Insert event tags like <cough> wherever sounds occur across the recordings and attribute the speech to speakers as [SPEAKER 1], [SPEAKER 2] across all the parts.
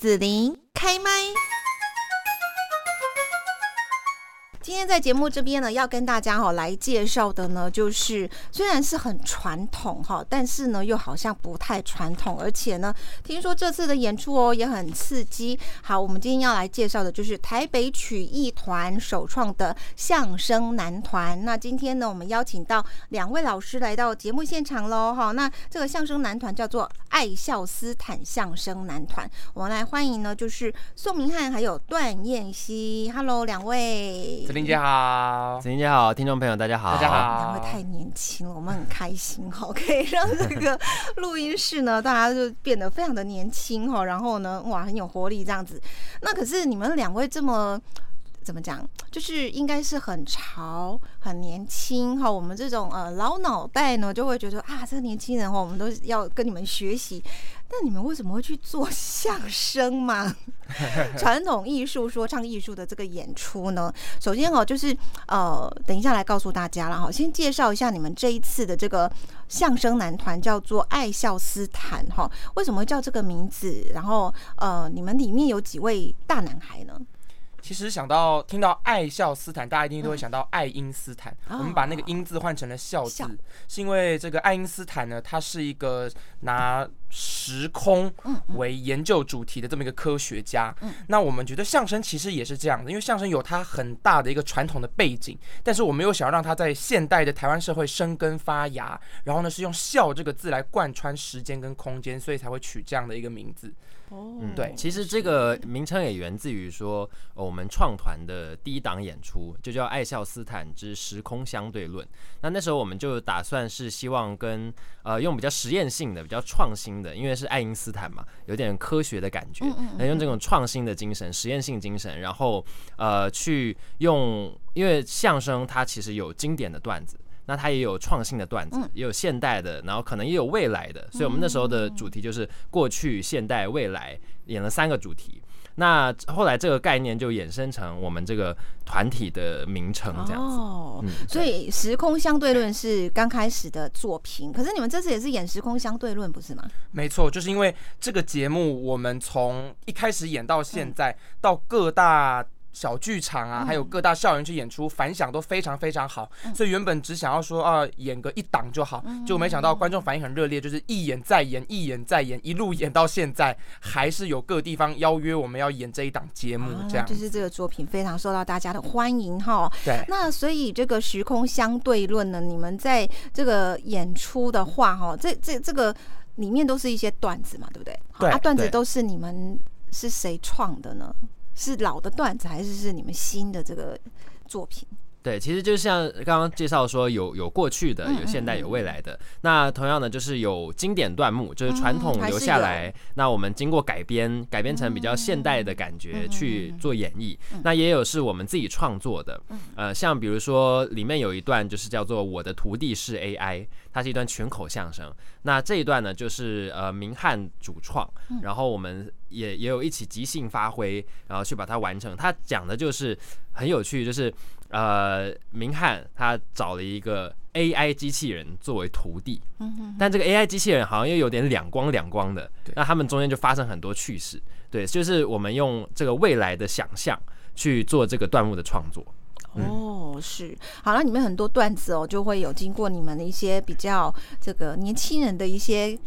[SPEAKER 1] 子琳开麦。今天在节目这边呢，要跟大家哈来介绍的呢，就是虽然是很传统哈，但是呢又好像不太传统，而且呢，听说这次的演出哦也很刺激。好，我们今天要来介绍的就是台北曲艺团首创的相声男团。那今天呢，我们邀请到两位老师来到节目现场喽哈。那这个相声男团叫做爱笑斯坦相声男团，我们来欢迎呢，就是宋明翰还有段彦希。Hello，两位。
[SPEAKER 2] 子琳姐好，
[SPEAKER 3] 子琳姐好，听众朋友大家好，
[SPEAKER 2] 大家好。
[SPEAKER 1] 两位太年轻了，我们很开心哈，可以让这个录音室呢，大家就变得非常的年轻哈，然后呢，哇，很有活力这样子。那可是你们两位这么。怎么讲？就是应该是很潮、很年轻哈。我们这种呃老脑袋呢，就会觉得啊，这个年轻人哈，我们都要跟你们学习。那你们为什么会去做相声嘛？<laughs> 传统艺术、说唱艺术的这个演出呢？首先哦，就是呃，等一下来告诉大家了哈。先介绍一下你们这一次的这个相声男团，叫做爱笑斯坦哈。为什么会叫这个名字？然后呃，你们里面有几位大男孩呢？
[SPEAKER 2] 其实想到听到爱笑斯坦，大家一定都会想到爱因斯坦。嗯、我们把那个“因”字换成了“笑”字，是因为这个爱因斯坦呢，他是一个拿时空为研究主题的这么一个科学家。那我们觉得相声其实也是这样的，因为相声有它很大的一个传统的背景，但是我们又想要让它在现代的台湾社会生根发芽，然后呢是用“笑”这个字来贯穿时间跟空间，所以才会取这样的一个名字。
[SPEAKER 3] 嗯，对，其实这个名称也源自于说，我们创团的第一档演出就叫《爱笑斯坦之时空相对论》。那那时候我们就打算是希望跟呃用比较实验性的、比较创新的，因为是爱因斯坦嘛，有点科学的感觉，那用这种创新的精神、实验性精神，然后呃去用，因为相声它其实有经典的段子。那它也有创新的段子，也有现代的，然后可能也有未来的，所以我们那时候的主题就是过去、现代、未来，演了三个主题。那后来这个概念就衍生成我们这个团体的名称这样子。
[SPEAKER 1] 哦，所以时空相对论是刚开始的作品，可是你们这次也是演时空相对论，不是吗？
[SPEAKER 2] 没错，就是因为这个节目，我们从一开始演到现在，到各大。小剧场啊，还有各大校园去演出，反响都非常非常好，所以原本只想要说啊，演个一档就好，就没想到观众反应很热烈，就是一演再演，一演再演，一路演到现在，还是有各地方邀约我们要演这一档节目，这样
[SPEAKER 1] 就是这个作品非常受到大家的欢迎哈。
[SPEAKER 2] 对，
[SPEAKER 1] 那所以这个时空相对论呢，你们在这个演出的话哈，这这这个里面都是一些段子嘛，对不对？
[SPEAKER 2] 对，
[SPEAKER 1] 啊，段子都是你们是谁创的呢？是老的段子，还是是你们新的这个作品？
[SPEAKER 3] 对，其实就像刚刚介绍说，有有过去的，有现代，有未来的。那同样的，就是有经典段目，就是传统留下来。那我们经过改编，改编成比较现代的感觉去做演绎。那也有是我们自己创作的。呃，像比如说里面有一段就是叫做“我的徒弟是 AI”，它是一段群口相声。那这一段呢，就是呃明翰主创，然后我们也也有一起即兴发挥，然后去把它完成。它讲的就是很有趣，就是。呃，明翰他找了一个 AI 机器人作为徒弟，嗯但这个 AI 机器人好像又有点两光两光的，那他们中间就发生很多趣事。对，就是我们用这个未来的想象去做这个段目的创作。
[SPEAKER 1] 哦，是，好了，里面很多段子哦，就会有经过你们的一些比较这个年轻人的一些。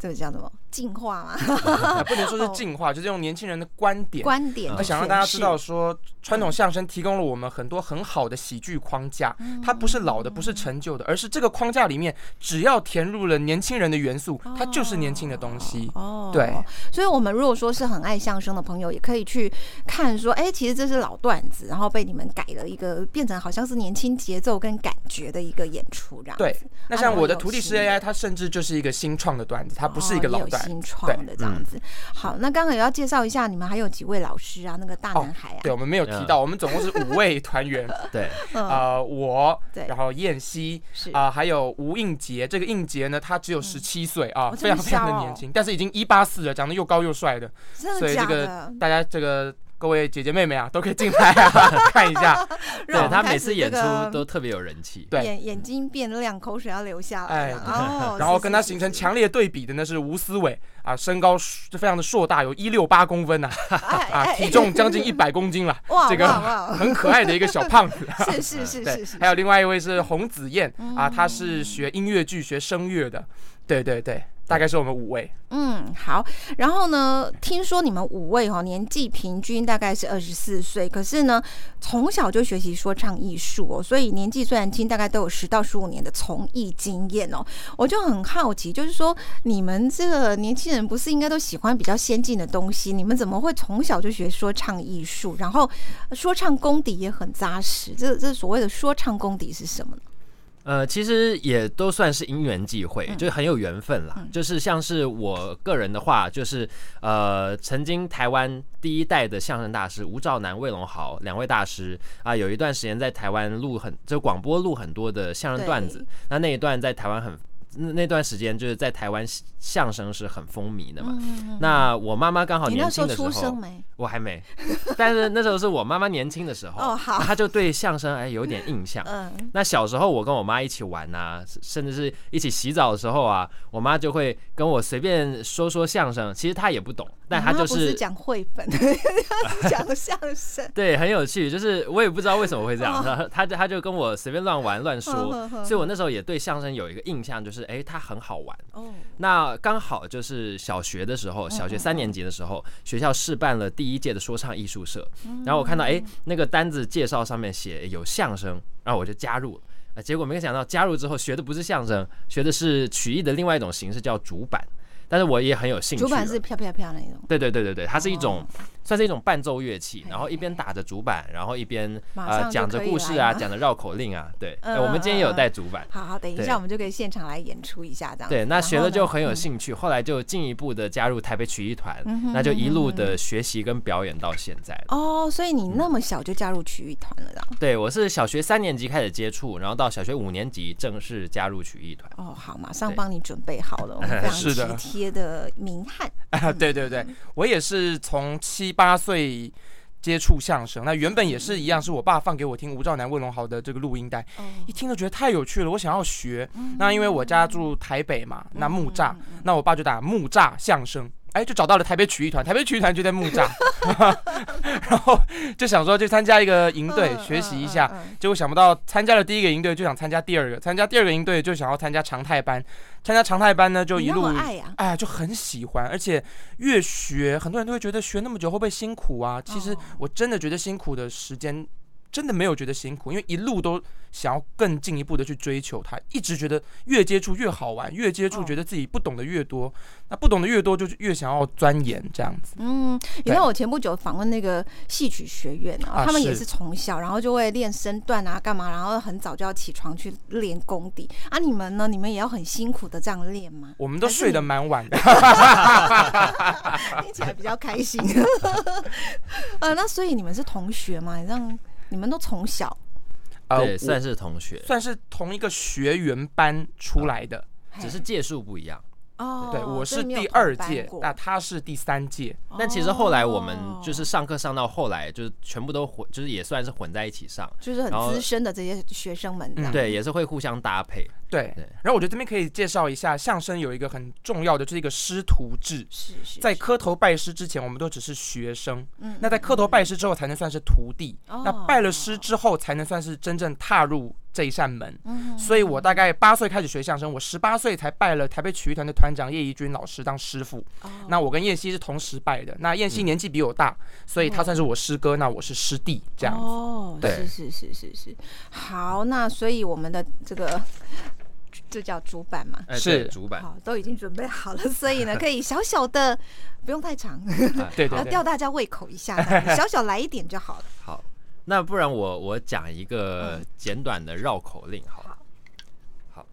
[SPEAKER 1] 这个叫什么进化吗？<laughs>
[SPEAKER 2] 不能说是进化，就是用年轻人的观点，
[SPEAKER 1] 观点，
[SPEAKER 2] 他想让大家知道说，传统相声提供了我们很多很好的喜剧框架，它不是老的，不是陈旧的，而是这个框架里面只要填入了年轻人的元素，它就是年轻的东西。哦，对，
[SPEAKER 1] 所以我们如果说是很爱相声的朋友，也可以去看说，哎，其实这是老段子，然后被你们改了一个，变成好像是年轻节奏跟感觉的一个演出，这样。
[SPEAKER 2] 对，那像我的徒弟是 AI，它甚至就是一个新创的段子，它。不是一个老段，
[SPEAKER 1] 新创的这样子。嗯、好，那刚刚也要介绍一下，你们还有几位老师啊？那个大男孩啊？
[SPEAKER 2] 哦、对，我们没有提到，我们总共是五位团员。<laughs> 对，呃，我，对，然后燕西是啊、呃，还有吴应杰。这个应杰呢，他只有十七岁啊，非常非常的年轻，但是已经一八四了，长得又高又帅的。所以这个大家这个各位姐姐妹妹啊，都可以进来啊 <laughs> 看一下。
[SPEAKER 3] 对，他每次演出都特别有人气，
[SPEAKER 1] 对，眼眼睛变亮，口水要流下来。
[SPEAKER 2] 哦，然后跟他形成强烈对比的呢是吴思伟啊，身高就非常的硕大，有一六八公分呐，<laughs> 啊，体重将近一百公斤了，这个很可爱的一个小胖子。<laughs>
[SPEAKER 1] 是是是是是。
[SPEAKER 2] 还有另外一位是洪子燕啊，他是学音乐剧、学声乐的。对对对。大概是我们五位，
[SPEAKER 1] 嗯，好。然后呢，听说你们五位哈年纪平均大概是二十四岁，可是呢，从小就学习说唱艺术哦，所以年纪虽然轻，大概都有十到十五年的从艺经验哦。我就很好奇，就是说你们这个年轻人不是应该都喜欢比较先进的东西？你们怎么会从小就学说唱艺术？然后说唱功底也很扎实，这这所谓的说唱功底是什么呢？
[SPEAKER 3] 呃，其实也都算是因缘际会，就是很有缘分啦。嗯、就是像是我个人的话，就是呃，曾经台湾第一代的相声大师吴兆南、魏龙豪两位大师啊、呃，有一段时间在台湾录很就广播录很多的相声段子，那那一段在台湾很。那那段时间就是在台湾相声是很风靡的嘛。嗯、那我妈妈刚好年轻的时候，
[SPEAKER 1] 时候
[SPEAKER 3] 我还没。但是那时候是我妈妈年轻的时候，哦好，她就对相声哎有点印象。嗯。那小时候我跟我妈一起玩啊，甚至是一起洗澡的时候啊，我妈就会跟我随便说说相声。其实她也不懂，但她就是
[SPEAKER 1] 讲绘本，<laughs> 讲相声。
[SPEAKER 3] 对，很有趣。就是我也不知道为什么会这样，哦、她就她就跟我随便乱玩乱说，哦、所以我那时候也对相声有一个印象，就是。哎，它很好玩哦。那刚好就是小学的时候，小学三年级的时候，学校试办了第一届的说唱艺术社。然后我看到哎，那个单子介绍上面写有相声，然后我就加入了。啊，结果没想到加入之后学的不是相声，学的是曲艺的另外一种形式，叫竹板。但是我也很有兴趣。
[SPEAKER 1] 主板是飘飘飘那种。
[SPEAKER 3] 对对对对对，它是一种。算是一种伴奏乐器，然后一边打着主板，然后一边呃讲着故事啊，讲着绕口令啊。对，我们今天也有带主板。
[SPEAKER 1] 好好，等一下我们就可以现场来演出一下这样。
[SPEAKER 3] 对，那学了就很有兴趣，后来就进一步的加入台北曲艺团，那就一路的学习跟表演到现在。
[SPEAKER 1] 哦，所以你那么小就加入曲艺团了，这样？
[SPEAKER 3] 对，我是小学三年级开始接触，然后到小学五年级正式加入曲艺团。
[SPEAKER 1] 哦，好，马上帮你准备好了，我们非常 <laughs> 体贴的明翰。<laughs>
[SPEAKER 2] 啊，对对对，我也是从七八岁。接触相声，那原本也是一样，是我爸放给我听吴兆南、魏龙豪的这个录音带，一听就觉得太有趣了，我想要学。那因为我家住台北嘛，那木栅，那我爸就打木栅相声。哎，就找到了台北曲艺团，台北曲艺团就在木栅，<laughs> 然后就想说去参加一个营队学习一下，结果想不到参加了第一个营队就想参加第二个，参加第二个营队就想要参加常态班，参加常态班呢就一路哎呀就很喜欢，而且越学很多人都会觉得学那么久会不会辛苦啊？其实我真的觉得辛苦的时间。真的没有觉得辛苦，因为一路都想要更进一步的去追求它，一直觉得越接触越好玩，越接触觉得自己不懂得越多，哦、那不懂得越多就越想要钻研这样子。
[SPEAKER 1] 嗯，因为我前不久访问那个戏曲学院啊，他们也是从小然后就会练身段啊，干嘛，然后很早就要起床去练功底啊。你们呢？你们也要很辛苦的这样练吗？
[SPEAKER 2] 我们都睡得蛮晚的，<laughs>
[SPEAKER 1] 听起来比较开心。呃，<laughs> 那所以你们是同学吗？让你们都从小，
[SPEAKER 3] 呃，对，算是同学，
[SPEAKER 2] 算是同一个学员班出来的，
[SPEAKER 3] 只是届数不一样。
[SPEAKER 1] 哦，
[SPEAKER 2] 对，我是第二届，那他是第三届。
[SPEAKER 3] 但其实后来我们就是上课上到后来，就是全部都混，就是也算是混在一起上，
[SPEAKER 1] 就是很资深的这些学生们，
[SPEAKER 3] 对，也是会互相搭配。
[SPEAKER 2] 对，然后我觉得这边可以介绍一下，相声有一个很重要的，就是一个师徒制。
[SPEAKER 1] 是是。
[SPEAKER 2] 在磕头拜师之前，我们都只是学生。嗯。那在磕头拜师之后，才能算是徒弟。哦。那拜了师之后，才能算是真正踏入这一扇门。嗯。所以我大概八岁开始学相声，我十八岁才拜了台北曲艺团的团长叶怡君老师当师傅。哦。那我跟燕西是同时拜的。那燕西年纪比我大，所以他算是我师哥，那我是师弟这样子。
[SPEAKER 1] 哦。对。是是是是是。好，那所以我们的这个。这叫主板嘛？
[SPEAKER 3] 是主板，
[SPEAKER 1] 好，都已经准备好了，所以呢，<laughs> 可以小小的，不用太长，
[SPEAKER 2] 对，
[SPEAKER 1] 要 <laughs> 吊大家胃口一下，<laughs> 小小来一点就好了。
[SPEAKER 3] 好，那不然我我讲一个简短的绕口令，好。好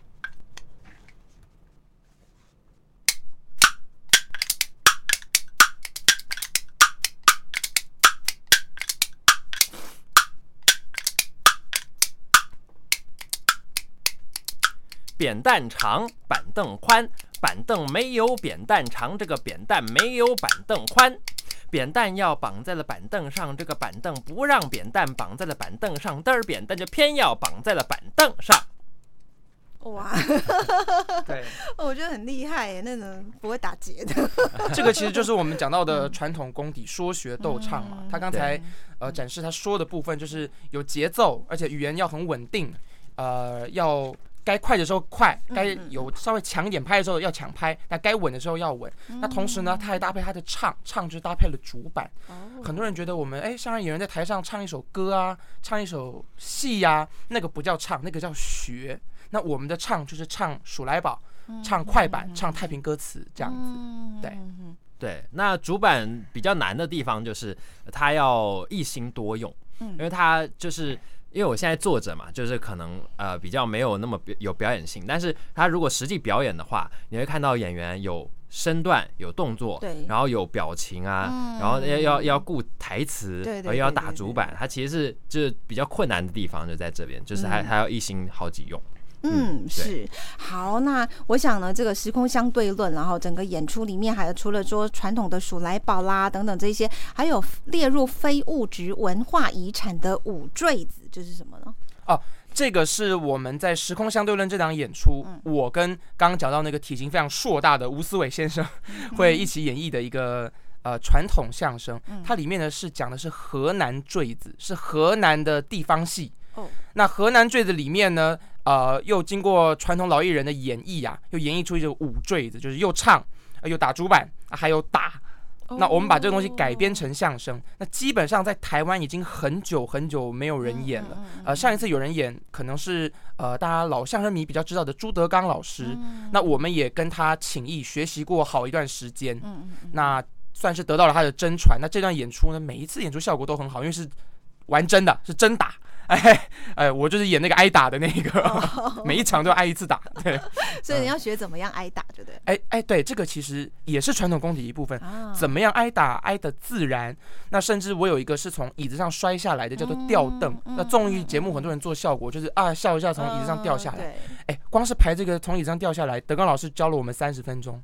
[SPEAKER 3] 扁担长，板凳宽，板凳没有扁担长，这个扁担没有板凳宽。扁担要绑在了板凳上，这个板凳不让扁担绑在了板凳上，但是扁担就偏要绑在了板凳上。
[SPEAKER 1] 哇，<laughs>
[SPEAKER 2] 对，<laughs>
[SPEAKER 1] 我觉得很厉害耶，那种不会打结的。<laughs>
[SPEAKER 2] 这个其实就是我们讲到的传统功底，说学逗唱嘛。他刚才呃展示他说的部分，就是有节奏，而且语言要很稳定，呃，要该快的时候快，该有稍微强一点拍的时候要抢拍，那该稳的时候要稳。那同时呢，他还搭配他的唱，唱就搭配了主板。很多人觉得我们哎，相声演员在台上唱一首歌啊，唱一首戏呀，那个不叫唱，那个叫学。那我们的唱就是唱数来宝，唱快板，唱太平歌词这样子，对
[SPEAKER 3] 对。那主板比较难的地方就是他要一心多用，因为他就是因为我现在坐着嘛，就是可能呃比较没有那么有表演性，但是他如果实际表演的话，你会看到演员有身段、有动作，对，然后有表情啊，然后要要要顾台词，对，然后要打主板，他其实是就是比较困难的地方就在这边，就是还还要一心好几用。
[SPEAKER 1] 嗯，是好。那我想呢，这个时空相对论，然后整个演出里面还有除了说传统的鼠来宝啦等等这些，还有列入非物质文化遗产的五坠子，这是什么呢？
[SPEAKER 2] 哦，这个是我们在时空相对论这档演出，嗯、我跟刚刚讲到那个体型非常硕大的吴思伟先生 <laughs> 会一起演绎的一个呃传统相声。它里面呢是讲的是河南坠子，是河南的地方戏。哦，那河南坠子里面呢？呃，又经过传统老艺人的演绎呀、啊，又演绎出一种舞坠子，就是又唱，呃、又打主板、啊，还有打。Oh. 那我们把这个东西改编成相声，那基本上在台湾已经很久很久没有人演了。呃，上一次有人演，可能是呃大家老相声迷比较知道的朱德刚老师。那我们也跟他请益学习过好一段时间，那算是得到了他的真传。那这段演出呢，每一次演出效果都很好，因为是玩真的，是真打。哎哎，我就是演那个挨打的那个，oh. 每一场都要挨一次打，对。<laughs>
[SPEAKER 1] 所以你要学怎么样挨打，对不对？
[SPEAKER 2] 哎哎，对，这个其实也是传统功底一部分。Oh. 怎么样挨打挨的自然？那甚至我有一个是从椅子上摔下来的，叫做吊凳。Mm. 那综艺节目很多人做效果，就是啊笑一笑从椅子上掉下来。哎、oh. 光是排这个从椅子上掉下来，德刚老师教了我们三十分钟，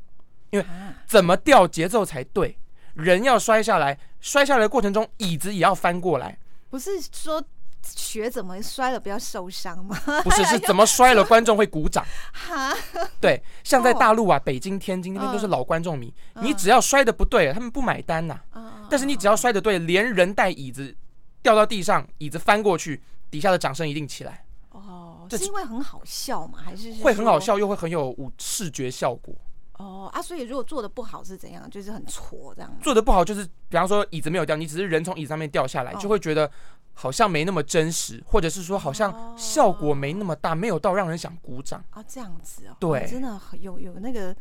[SPEAKER 2] 因为怎么掉节奏才对，人要摔下来，摔下来的过程中椅子也要翻过来，
[SPEAKER 1] 不是说。学怎么摔了不要受伤吗？
[SPEAKER 2] 不是，<laughs> 是怎么摔了观众会鼓掌。哈，对，像在大陆啊，北京、天津那边都是老观众迷，你只要摔的不对，他们不买单呐。但是你只要摔的对，连人带椅子掉到地上，椅子翻过去，底下的掌声一定起来。
[SPEAKER 1] 哦，是因为很好笑吗？还是
[SPEAKER 2] 会很好笑，又会很有舞视觉效果。
[SPEAKER 1] 哦啊，所以如果做的不好是怎样？就是很挫这样。
[SPEAKER 2] 做的不好就是，比方说椅子没有掉，你只是人从椅子上面掉下来，就会觉得。好像没那么真实，或者是说好像效果没那么大，没有到让人想鼓掌
[SPEAKER 1] 啊，这样子哦。
[SPEAKER 2] 对，
[SPEAKER 1] 真的有有那个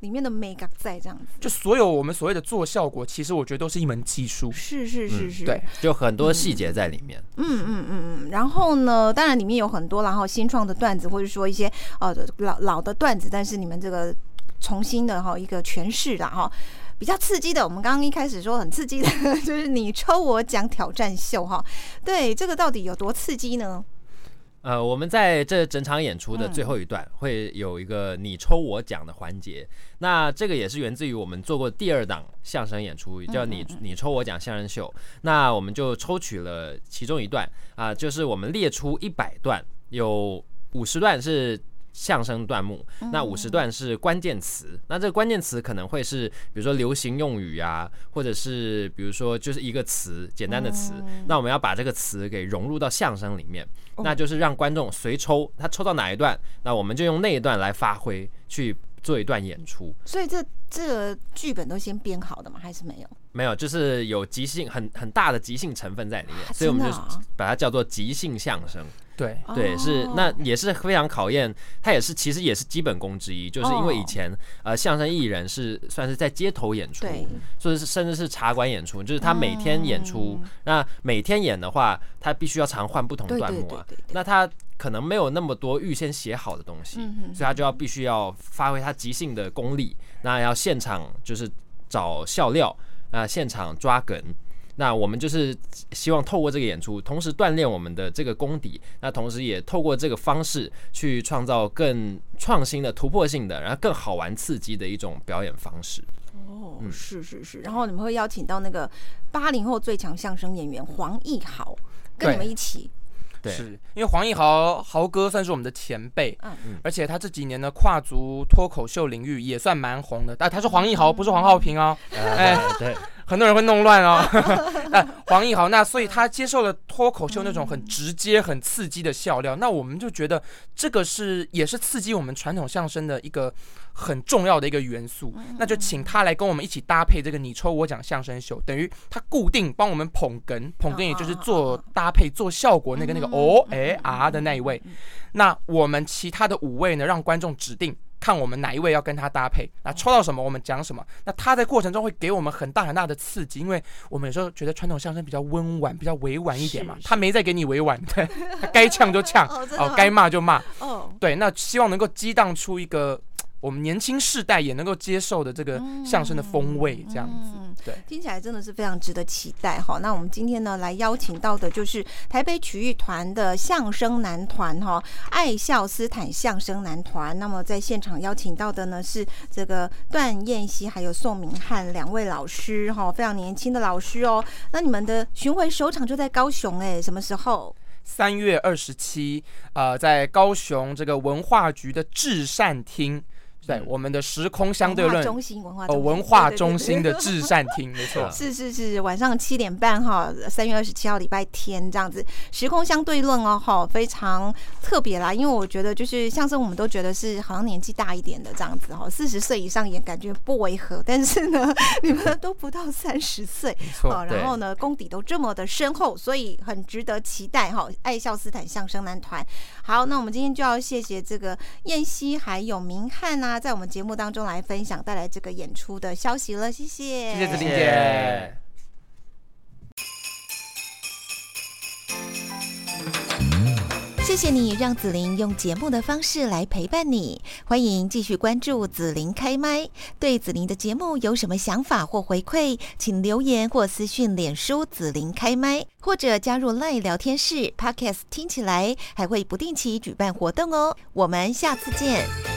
[SPEAKER 1] 里面的美感在这样子。
[SPEAKER 2] 就所有我们所谓的做效果，其实我觉得都是一门技术。
[SPEAKER 1] 是是是是，
[SPEAKER 2] 对，
[SPEAKER 3] 就很多细节在里面。
[SPEAKER 1] 嗯嗯嗯嗯。然后呢，当然里面有很多，然后新创的段子，或者说一些呃老老的段子，但是你们这个重新的哈一个诠释了哈。比较刺激的，我们刚刚一开始说很刺激的，<laughs> 就是你抽我奖挑战秀哈。对，这个到底有多刺激呢？
[SPEAKER 3] 呃，我们在这整场演出的最后一段会有一个你抽我奖的环节。嗯、那这个也是源自于我们做过第二档相声演出，叫你你抽我奖相声秀。那我们就抽取了其中一段啊、呃，就是我们列出一百段，有五十段是。相声段目，那五十段是关键词，那这个关键词可能会是，比如说流行用语啊，或者是比如说就是一个词，简单的词，那我们要把这个词给融入到相声里面，那就是让观众随抽，他抽到哪一段，那我们就用那一段来发挥，去做一段演出。
[SPEAKER 1] 所以这这个剧本都先编好的吗？还是没有？
[SPEAKER 3] 没有，就是有即兴很很大的即兴成分在里面，所以我们就把它叫做即兴相声。
[SPEAKER 2] 对。
[SPEAKER 3] 对，是那也是非常考验，它也是其实也是基本功之一，就是因为以前呃相声艺人是算是在街头演出，所以是甚至是茶馆演出，就是他每天演出，那每天演的话，他必须要常换不同段目啊，那他可能没有那么多预先写好的东西，所以他就要必须要发挥他即兴的功力，那要现场就是找笑料啊，现场抓梗。那我们就是希望透过这个演出，同时锻炼我们的这个功底，那同时也透过这个方式去创造更创新的、突破性的，然后更好玩、刺激的一种表演方式。
[SPEAKER 1] 哦，是是是，然后你们会邀请到那个八零后最强相声演员黄奕豪跟你们一起。
[SPEAKER 2] 是因为黄义豪豪哥算是我们的前辈，嗯，而且他这几年呢跨足脱口秀领域也算蛮红的，但他是黄义豪，不是黄浩平哦，哎，对。很多人会弄乱哦，那 <laughs> 黄奕豪，那所以他接受了脱口秀那种很直接、很刺激的笑料，那我们就觉得这个是也是刺激我们传统相声的一个很重要的一个元素，那就请他来跟我们一起搭配这个你抽我讲相声秀，等于他固定帮我们捧哏，捧哏也就是做搭配、做效果那个那个哦哎啊的那一位，那我们其他的五位呢，让观众指定。看我们哪一位要跟他搭配，那抽到什么我们讲什么。那他在过程中会给我们很大很大的刺激，因为我们有时候觉得传统相声比较温婉，比较委婉一点嘛。他没再给你委婉，<laughs> 对，他该呛就呛，哦，该骂就骂。哦，对，那希望能够激荡出一个。我们年轻世代也能够接受的这个相声的风味，这样子，对，
[SPEAKER 1] 听起来真的是非常值得期待哈。那我们今天呢，来邀请到的就是台北曲艺团的相声男团哈，爱笑斯坦相声男团。那么在现场邀请到的呢是这个段燕西还有宋明翰两位老师哈，非常年轻的老师哦。那你们的巡回首场就在高雄哎，什么时候？
[SPEAKER 2] 三月二十七，呃，在高雄这个文化局的至善厅。对，我们的时空相对论
[SPEAKER 1] 中心文化
[SPEAKER 2] 哦，文化中心的至善厅，没错，
[SPEAKER 1] 是是是，晚上七点半哈，三月二十七号礼拜天这样子，时空相对论哦哈，非常特别啦，因为我觉得就是相声，我们都觉得是好像年纪大一点的这样子哈，四十岁以上也感觉不违和，但是呢，<laughs> 你们都不到三十岁，没错，然后呢，功底都这么的深厚，所以很值得期待哈。爱笑斯坦相声男团，好，那我们今天就要谢谢这个燕西还有明翰啊。在我们节目当中来分享带来这个演出的消息了，谢谢，
[SPEAKER 2] 谢谢子玲姐。
[SPEAKER 4] 谢谢你让紫琳用节目的方式来陪伴你，欢迎继续关注紫琳开麦。对紫琳的节目有什么想法或回馈，请留言或私讯脸书紫琳开麦，或者加入 LINE 聊天室 Podcast 听起来还会不定期举办活动哦。我们下次见。